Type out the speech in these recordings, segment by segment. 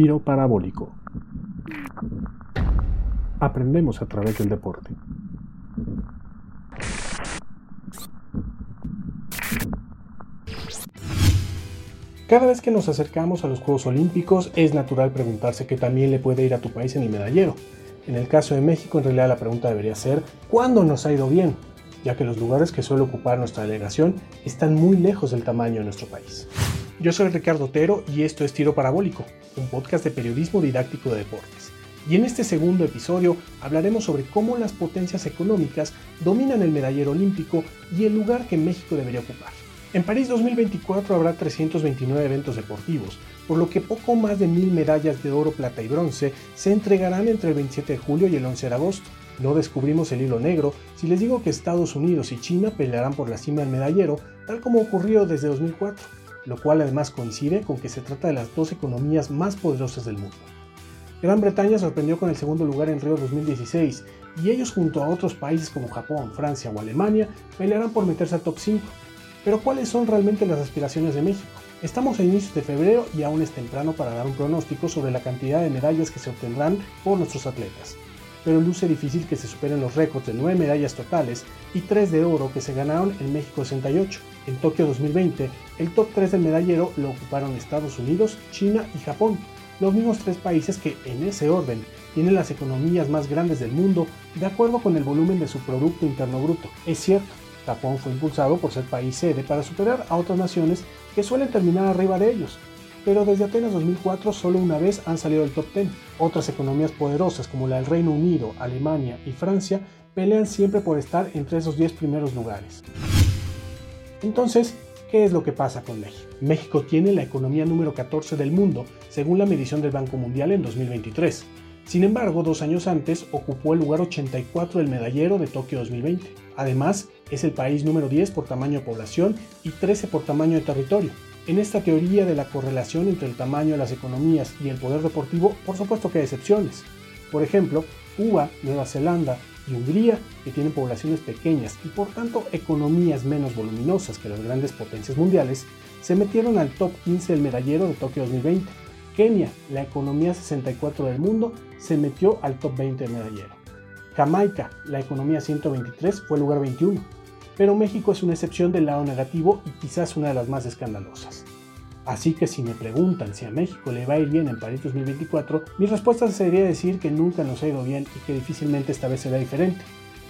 Tiro parabólico. Aprendemos a través del deporte. Cada vez que nos acercamos a los Juegos Olímpicos es natural preguntarse qué también le puede ir a tu país en el medallero. En el caso de México en realidad la pregunta debería ser ¿cuándo nos ha ido bien? ya que los lugares que suele ocupar nuestra delegación están muy lejos del tamaño de nuestro país. Yo soy Ricardo Otero y esto es Tiro Parabólico, un podcast de periodismo didáctico de deportes. Y en este segundo episodio hablaremos sobre cómo las potencias económicas dominan el medallero olímpico y el lugar que México debería ocupar. En París 2024 habrá 329 eventos deportivos, por lo que poco más de mil medallas de oro, plata y bronce se entregarán entre el 27 de julio y el 11 de agosto. No descubrimos el hilo negro si les digo que Estados Unidos y China pelearán por la cima del medallero, tal como ocurrió desde 2004, lo cual además coincide con que se trata de las dos economías más poderosas del mundo. Gran Bretaña sorprendió con el segundo lugar en Río 2016 y ellos junto a otros países como Japón, Francia o Alemania pelearán por meterse al top 5. Pero ¿cuáles son realmente las aspiraciones de México? Estamos a inicios de febrero y aún es temprano para dar un pronóstico sobre la cantidad de medallas que se obtendrán por nuestros atletas pero luce difícil que se superen los récords de 9 medallas totales y 3 de oro que se ganaron en México 68. En Tokio 2020, el top 3 del medallero lo ocuparon Estados Unidos, China y Japón, los mismos tres países que, en ese orden, tienen las economías más grandes del mundo de acuerdo con el volumen de su Producto Interno Bruto. Es cierto, Japón fue impulsado por ser país sede para superar a otras naciones que suelen terminar arriba de ellos, pero desde apenas 2004 solo una vez han salido del top 10. Otras economías poderosas como la del Reino Unido, Alemania y Francia pelean siempre por estar entre esos 10 primeros lugares. Entonces, ¿qué es lo que pasa con México? México tiene la economía número 14 del mundo, según la medición del Banco Mundial en 2023. Sin embargo, dos años antes ocupó el lugar 84 del medallero de Tokio 2020. Además, es el país número 10 por tamaño de población y 13 por tamaño de territorio. En esta teoría de la correlación entre el tamaño de las economías y el poder deportivo, por supuesto que hay excepciones. Por ejemplo, Cuba, Nueva Zelanda y Hungría, que tienen poblaciones pequeñas y por tanto economías menos voluminosas que las grandes potencias mundiales, se metieron al top 15 del medallero de Tokio 2020. Kenia, la economía 64 del mundo, se metió al top 20 del medallero. Jamaica, la economía 123, fue el lugar 21 pero México es una excepción del lado negativo y quizás una de las más escandalosas. Así que si me preguntan si a México le va a ir bien en París 2024, mi respuesta sería decir que nunca nos ha ido bien y que difícilmente esta vez será diferente.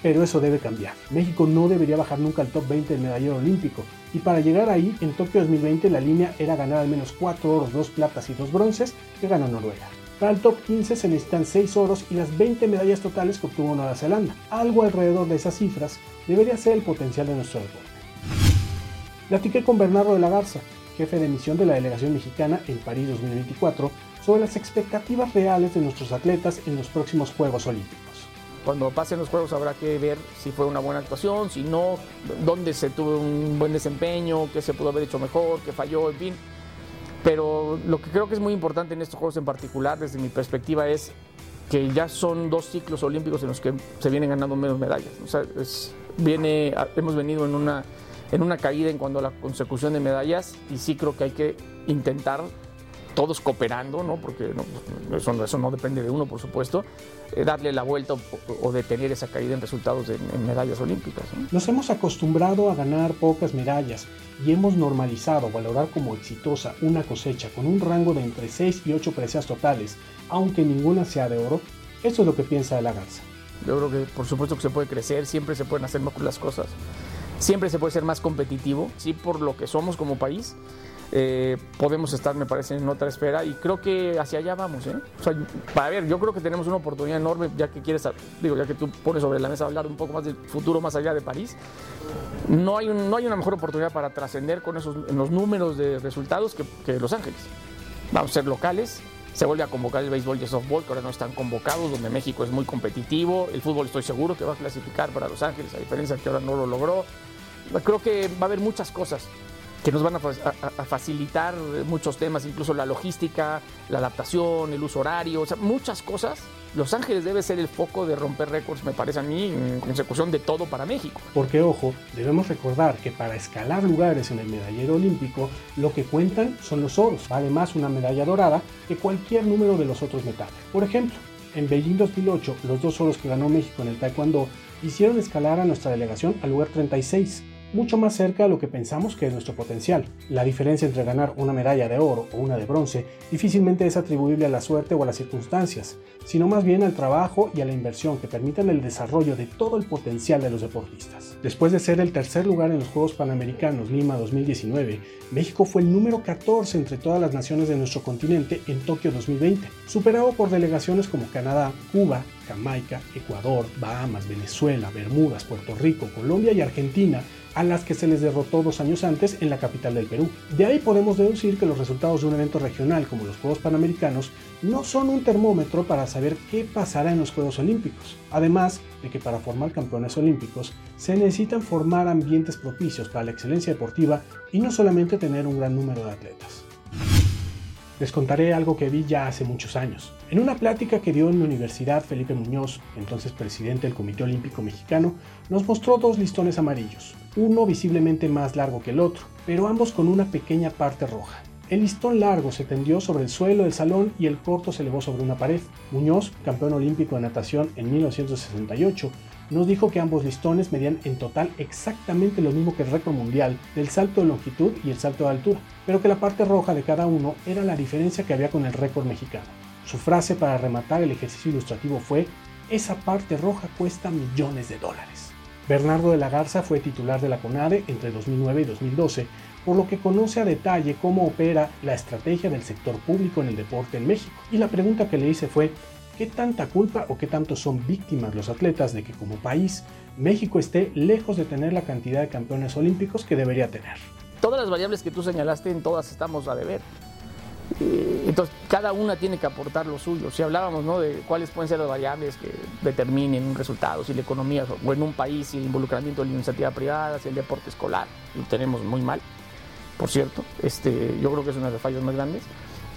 Pero eso debe cambiar. México no debería bajar nunca al top 20 del medallero olímpico, y para llegar ahí, en Tokio 2020 la línea era ganar al menos 4 oros, 2 platas y 2 bronces que ganó Noruega. Para el top 15 se necesitan 6 oros y las 20 medallas totales que obtuvo Nueva Zelanda. Algo alrededor de esas cifras debería ser el potencial de nuestro deporte. Platiqué con Bernardo de la Garza, jefe de misión de la delegación mexicana en París 2024, sobre las expectativas reales de nuestros atletas en los próximos Juegos Olímpicos. Cuando pasen los Juegos habrá que ver si fue una buena actuación, si no, dónde se tuvo un buen desempeño, qué se pudo haber hecho mejor, qué falló, en fin pero lo que creo que es muy importante en estos Juegos en particular, desde mi perspectiva, es que ya son dos ciclos olímpicos en los que se vienen ganando menos medallas. O sea, viene, hemos venido en una, en una caída en cuanto a la consecución de medallas y sí creo que hay que intentar todos cooperando, ¿no? porque eso, eso, no depende de uno, por supuesto, eh, darle la vuelta o, detener esa caída en resultados en medallas olímpicas. Nos hemos acostumbrado a ganar pocas medallas y hemos normalizado valorar como exitosa una cosecha con un rango de entre 6 y 8 preseas totales, aunque ninguna sea de oro. Eso es lo que piensa de la Garza. Yo creo que por supuesto que se puede crecer, siempre se pueden hacer mejor las cosas, siempre se puede ser más competitivo, sí por lo que somos como país, eh, podemos estar, me parece, en otra esfera y creo que hacia allá vamos. ¿eh? O sea, para ver, yo creo que tenemos una oportunidad enorme, ya que quieres, digo, ya que tú pones sobre la mesa hablar un poco más del futuro más allá de París. No hay, no hay una mejor oportunidad para trascender con esos en los números de resultados que, que Los Ángeles. Vamos a ser locales, se vuelve a convocar el béisbol y el softball, que ahora no están convocados, donde México es muy competitivo. El fútbol estoy seguro que va a clasificar para Los Ángeles, a diferencia que ahora no lo logró. Creo que va a haber muchas cosas que nos van a, facilitar muchos temas, incluso la logística, la adaptación, el uso horario, o sea, muchas cosas. Los Ángeles debe ser el foco de romper récords, me parece a mí, en consecución de todo para México. Porque, ojo, debemos recordar que para escalar lugares en el medallero olímpico, lo que cuentan son los oros. Vale más una medalla dorada que cualquier número de los otros metales. Por ejemplo, en Beijing 2008, los dos oros que ganó México en el Taekwondo hicieron escalar a nuestra delegación al lugar 36, mucho más cerca de lo que pensamos que es nuestro potencial. La diferencia entre ganar una medalla de oro o una de bronce difícilmente es atribuible a la suerte o a las circunstancias, sino más bien al trabajo y a la inversión que permitan el desarrollo de todo el potencial de los deportistas. Después de ser el tercer lugar en los Juegos Panamericanos Lima 2019, México fue el número 14 entre todas las naciones de nuestro continente en Tokio 2020, superado por delegaciones como Canadá, Cuba, Jamaica, Ecuador, Bahamas, Venezuela, Bermudas, Puerto Rico, Colombia y Argentina, a las que se les derrotó dos años antes en la capital del Perú. De ahí podemos deducir que los resultados de un evento regional como los Juegos Panamericanos no son un termómetro para saber qué pasará en los Juegos Olímpicos. Además de que para formar campeones olímpicos se necesitan formar ambientes propicios para la excelencia deportiva y no solamente tener un gran número de atletas les contaré algo que vi ya hace muchos años. En una plática que dio en mi universidad, Felipe Muñoz, entonces presidente del Comité Olímpico Mexicano, nos mostró dos listones amarillos, uno visiblemente más largo que el otro, pero ambos con una pequeña parte roja. El listón largo se tendió sobre el suelo del salón y el corto se elevó sobre una pared. Muñoz, campeón olímpico de natación en 1968, nos dijo que ambos listones medían en total exactamente lo mismo que el récord mundial del salto de longitud y el salto de altura, pero que la parte roja de cada uno era la diferencia que había con el récord mexicano. Su frase para rematar el ejercicio ilustrativo fue, esa parte roja cuesta millones de dólares. Bernardo de la Garza fue titular de la CONADE entre 2009 y 2012, por lo que conoce a detalle cómo opera la estrategia del sector público en el deporte en México. Y la pregunta que le hice fue, ¿Qué tanta culpa o qué tanto son víctimas los atletas de que como país México esté lejos de tener la cantidad de campeones olímpicos que debería tener? Todas las variables que tú señalaste, en todas estamos a deber. Entonces, cada una tiene que aportar lo suyo. Si hablábamos ¿no? de cuáles pueden ser las variables que determinen un resultado, si la economía o en un país, si el involucramiento de la iniciativa privada, si el deporte escolar, lo tenemos muy mal, por cierto. Este, yo creo que es una de las fallas más grandes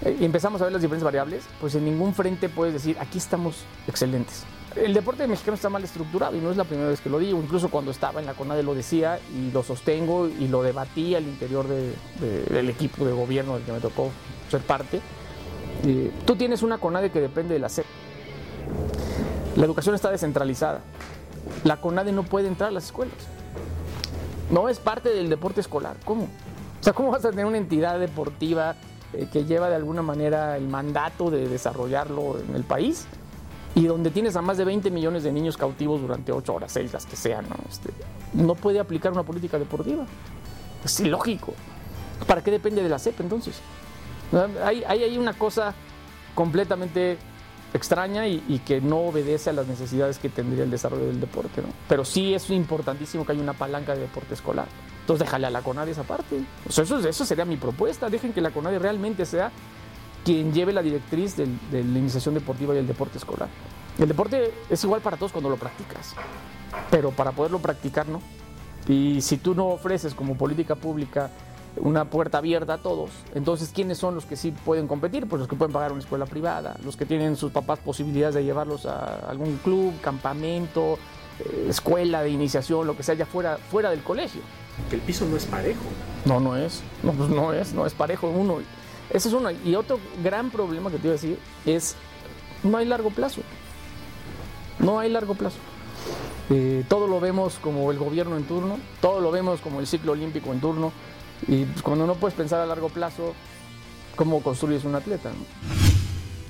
y empezamos a ver las diferentes variables, pues en ningún frente puedes decir, aquí estamos excelentes. El deporte mexicano está mal estructurado y no es la primera vez que lo digo, incluso cuando estaba en la CONADE lo decía y lo sostengo y lo debatí al interior del equipo de gobierno del que me tocó ser parte. tú tienes una CONADE que depende de la SEP. La educación está descentralizada. La CONADE no puede entrar a las escuelas. No es parte del deporte escolar. ¿Cómo? O sea, ¿cómo vas a tener una entidad deportiva eh, que lleva de alguna manera el mandato de desarrollarlo en el país y donde tienes a más de 20 millones de niños cautivos durante 8 horas, 6, las que sean, ¿no? Este, no puede aplicar una política deportiva. Es ilógico. ¿Para qué depende de la CEP entonces? Hay, hay, una cosa completamente extraña y, y, que no obedece a las necesidades que tendría el desarrollo del deporte. ¿no? Pero sí es importantísimo que haya una palanca de deporte escolar. Entonces déjale a la CONADE esa parte. eso, eso sería mi propuesta. Dejen que la CONADE realmente sea quien lleve la directriz de la iniciación deportiva y el deporte escolar. El deporte es igual para todos cuando lo practicas, pero para poderlo practicar no. Y si tú no ofreces como política pública una puerta abierta a todos, entonces ¿quiénes son los que sí pueden competir? Pues los que pueden pagar una escuela privada, los que tienen sus papás posibilidades de llevarlos a algún club, campamento, escuela de iniciación, lo que sea, ya fuera, fuera del colegio que el piso no es parejo. No, no es. No, pues no es, no es parejo uno. Ese es uno. Y otro gran problema que te iba a decir es, no hay largo plazo. No hay largo plazo. Eh, todo lo vemos como el gobierno en turno, todo lo vemos como el ciclo olímpico en turno. Y pues, cuando no puedes pensar a largo plazo, ¿cómo construyes un atleta?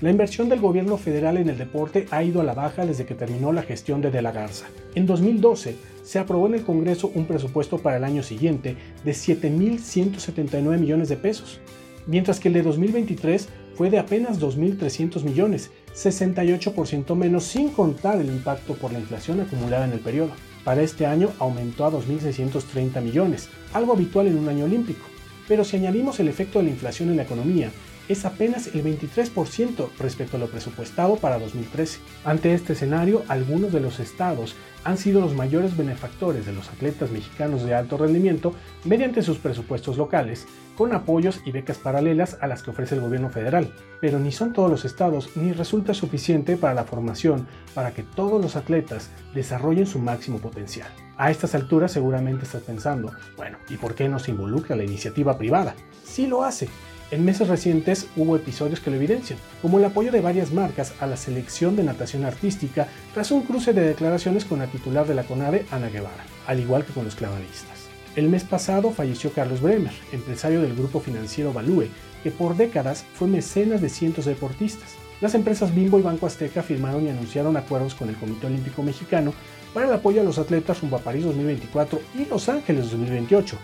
La inversión del gobierno federal en el deporte ha ido a la baja desde que terminó la gestión de De la Garza. En 2012 se aprobó en el Congreso un presupuesto para el año siguiente de 7.179 millones de pesos, mientras que el de 2023 fue de apenas 2.300 millones, 68% menos sin contar el impacto por la inflación acumulada en el periodo. Para este año aumentó a 2.630 millones, algo habitual en un año olímpico. Pero si añadimos el efecto de la inflación en la economía es apenas el 23% respecto a lo presupuestado para 2013. Ante este escenario, algunos de los estados han sido los mayores benefactores de los atletas mexicanos de alto rendimiento mediante sus presupuestos locales, con apoyos y becas paralelas a las que ofrece el gobierno federal. Pero ni son todos los estados ni resulta suficiente para la formación para que todos los atletas desarrollen su máximo potencial. A estas alturas seguramente estás pensando, bueno, ¿y por qué no se involucra la iniciativa privada? Sí lo hace, en meses recientes hubo episodios que lo evidencian, como el apoyo de varias marcas a la selección de natación artística tras un cruce de declaraciones con la titular de la CONADE, Ana Guevara, al igual que con los clavadistas. El mes pasado falleció Carlos Bremer, empresario del grupo financiero Value, que por décadas fue mecenas de cientos de deportistas. Las empresas Bimbo y Banco Azteca firmaron y anunciaron acuerdos con el Comité Olímpico Mexicano para el apoyo a los atletas rumbo París 2024 y Los Ángeles 2028.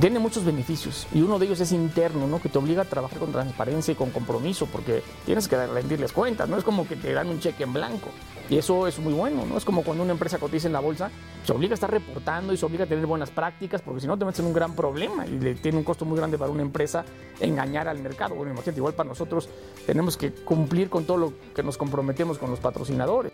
Tiene muchos beneficios y uno de ellos es interno, ¿no? que te obliga a trabajar con transparencia y con compromiso porque tienes que rendirles cuentas, no es como que te dan un cheque en blanco y eso es muy bueno, ¿no? es como cuando una empresa cotiza en la bolsa, se obliga a estar reportando y se obliga a tener buenas prácticas porque si no te metes en un gran problema y le tiene un costo muy grande para una empresa engañar al mercado. Bueno, imagínate, igual para nosotros tenemos que cumplir con todo lo que nos comprometemos con los patrocinadores.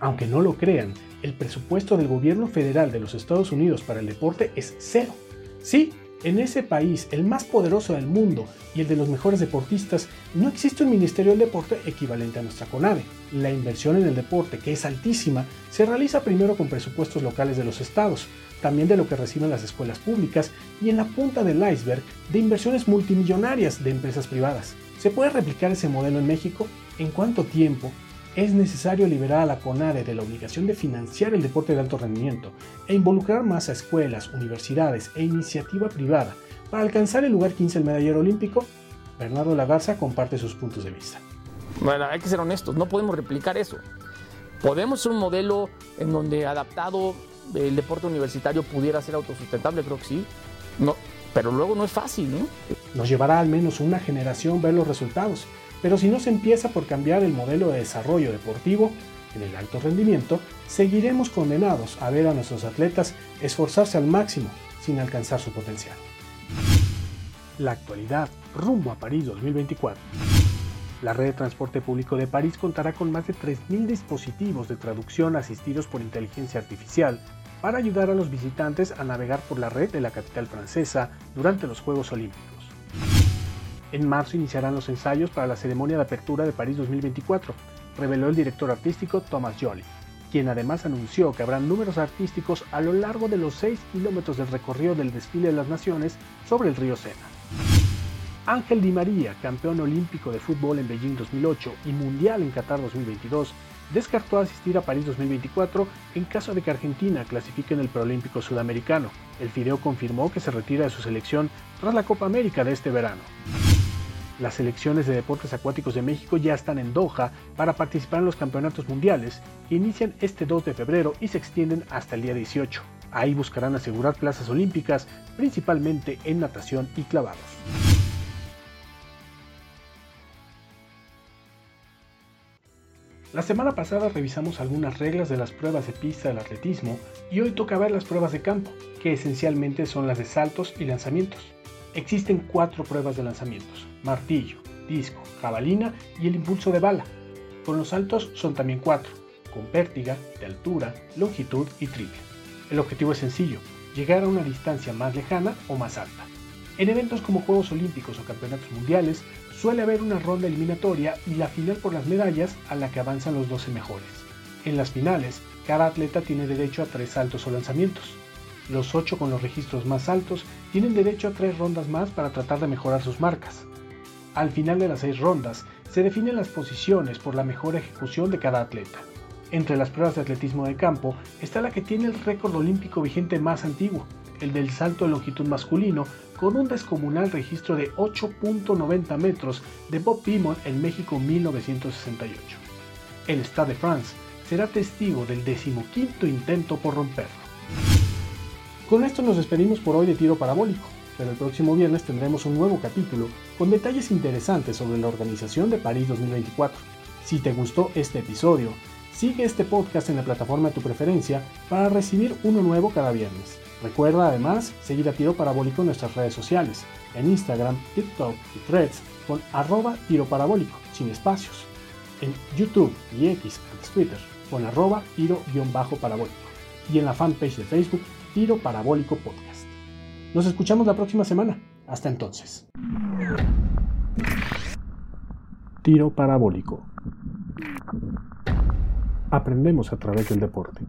Aunque no lo crean, el presupuesto del gobierno federal de los Estados Unidos para el deporte es cero. Sí, en ese país, el más poderoso del mundo y el de los mejores deportistas, no existe un Ministerio del Deporte equivalente a nuestra CONADE. La inversión en el deporte, que es altísima, se realiza primero con presupuestos locales de los estados, también de lo que reciben las escuelas públicas y en la punta del iceberg de inversiones multimillonarias de empresas privadas. ¿Se puede replicar ese modelo en México? ¿En cuánto tiempo? Es necesario liberar a la CONADE de la obligación de financiar el deporte de alto rendimiento e involucrar más a escuelas, universidades e iniciativa privada para alcanzar el lugar 15 del medallero olímpico, Bernardo Lagarza comparte sus puntos de vista. Bueno, hay que ser honestos, no podemos replicar eso. Podemos ser un modelo en donde adaptado el deporte universitario pudiera ser autosustentable, creo que sí. No, pero luego no es fácil, ¿no? Nos llevará al menos una generación ver los resultados pero si no se empieza por cambiar el modelo de desarrollo deportivo en el alto rendimiento, seguiremos condenados a ver a nuestros atletas esforzarse al máximo sin alcanzar su potencial. La actualidad rumbo a París 2024. La red de transporte público de París contará con más de 3.000 dispositivos de traducción asistidos por inteligencia artificial para ayudar a los visitantes a navegar por la red de la capital francesa durante los Juegos Olímpicos. En marzo iniciarán los ensayos para la ceremonia de apertura de París 2024, reveló el director artístico Thomas Joly, quien además anunció que habrá números artísticos a lo largo de los 6 kilómetros del recorrido del desfile de las naciones sobre el río Sena. Ángel Di María, campeón olímpico de fútbol en Beijing 2008 y mundial en Qatar 2022, descartó asistir a París 2024 en caso de que Argentina clasifique en el preolímpico sudamericano. El Fideo confirmó que se retira de su selección tras la Copa América de este verano. Las selecciones de deportes acuáticos de México ya están en Doha para participar en los campeonatos mundiales que inician este 2 de febrero y se extienden hasta el día 18. Ahí buscarán asegurar plazas olímpicas, principalmente en natación y clavados. La semana pasada revisamos algunas reglas de las pruebas de pista del atletismo y hoy toca ver las pruebas de campo, que esencialmente son las de saltos y lanzamientos. Existen cuatro pruebas de lanzamientos, martillo, disco, jabalina y el impulso de bala. Con los saltos son también cuatro, con pértiga, de altura, longitud y triple. El objetivo es sencillo, llegar a una distancia más lejana o más alta. En eventos como Juegos Olímpicos o Campeonatos Mundiales suele haber una ronda eliminatoria y la final por las medallas a la que avanzan los 12 mejores. En las finales, cada atleta tiene derecho a tres saltos o lanzamientos. Los ocho con los registros más altos tienen derecho a tres rondas más para tratar de mejorar sus marcas. Al final de las seis rondas, se definen las posiciones por la mejor ejecución de cada atleta. Entre las pruebas de atletismo de campo está la que tiene el récord olímpico vigente más antiguo, el del salto de longitud masculino, con un descomunal registro de 8.90 metros de Bob Beamon en México 1968. El Stade de France será testigo del decimoquinto intento por romperlo. Con esto nos despedimos por hoy de Tiro Parabólico, pero el próximo viernes tendremos un nuevo capítulo con detalles interesantes sobre la organización de París 2024. Si te gustó este episodio, sigue este podcast en la plataforma de tu preferencia para recibir uno nuevo cada viernes. Recuerda además seguir a Tiro Parabólico en nuestras redes sociales, en Instagram, TikTok y Threads con arroba tiro parabólico, sin espacios, en YouTube y X, Twitter, con arroba tiro-parabólico y en la fanpage de Facebook Tiro Parabólico Podcast. Nos escuchamos la próxima semana. Hasta entonces. Tiro Parabólico. Aprendemos a través del deporte.